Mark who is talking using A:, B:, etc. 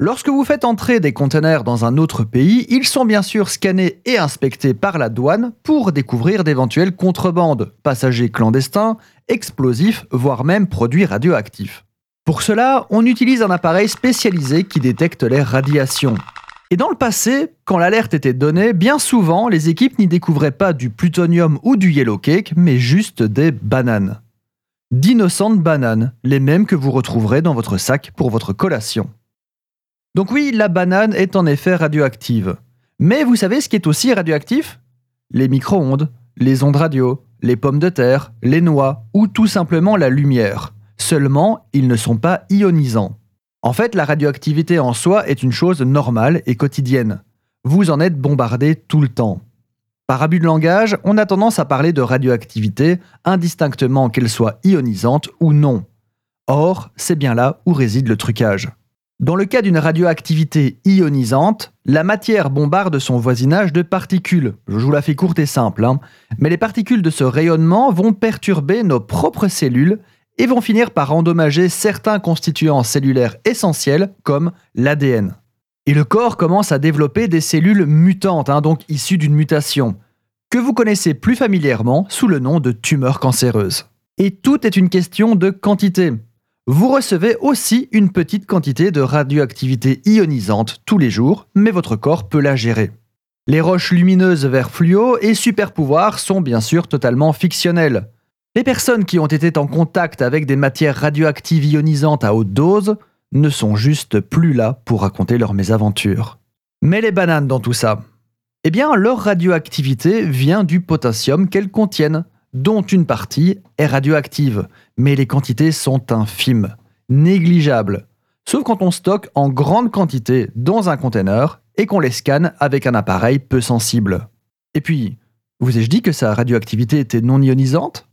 A: Lorsque vous faites entrer des conteneurs dans un autre pays, ils sont bien sûr scannés et inspectés par la douane pour découvrir d'éventuelles contrebandes, passagers clandestins, explosifs, voire même produits radioactifs. Pour cela, on utilise un appareil spécialisé qui détecte les radiations. Et dans le passé, quand l'alerte était donnée, bien souvent, les équipes n'y découvraient pas du plutonium ou du yellow cake, mais juste des bananes. D'innocentes bananes, les mêmes que vous retrouverez dans votre sac pour votre collation. Donc oui, la banane est en effet radioactive. Mais vous savez ce qui est aussi radioactif? Les micro-ondes, les ondes radio, les pommes de terre, les noix ou tout simplement la lumière. Seulement, ils ne sont pas ionisants. En fait, la radioactivité en soi est une chose normale et quotidienne. Vous en êtes bombardé tout le temps. Par abus de langage, on a tendance à parler de radioactivité indistinctement qu'elle soit ionisante ou non. Or, c'est bien là où réside le trucage. Dans le cas d'une radioactivité ionisante, la matière bombarde son voisinage de particules. Je vous la fais courte et simple, hein. mais les particules de ce rayonnement vont perturber nos propres cellules et vont finir par endommager certains constituants cellulaires essentiels comme l'ADN. Et le corps commence à développer des cellules mutantes, hein, donc issues d'une mutation, que vous connaissez plus familièrement sous le nom de tumeurs cancéreuses. Et tout est une question de quantité vous recevez aussi une petite quantité de radioactivité ionisante tous les jours, mais votre corps peut la gérer. Les roches lumineuses vert fluo et super pouvoirs sont bien sûr totalement fictionnels. Les personnes qui ont été en contact avec des matières radioactives ionisantes à haute dose ne sont juste plus là pour raconter leurs mésaventures. Mais les bananes dans tout ça? Eh bien, leur radioactivité vient du potassium qu'elles contiennent, dont une partie est radioactive, mais les quantités sont infimes, négligeables, sauf quand on stocke en grande quantité dans un conteneur et qu'on les scanne avec un appareil peu sensible. Et puis, vous ai-je dit que sa radioactivité était non ionisante?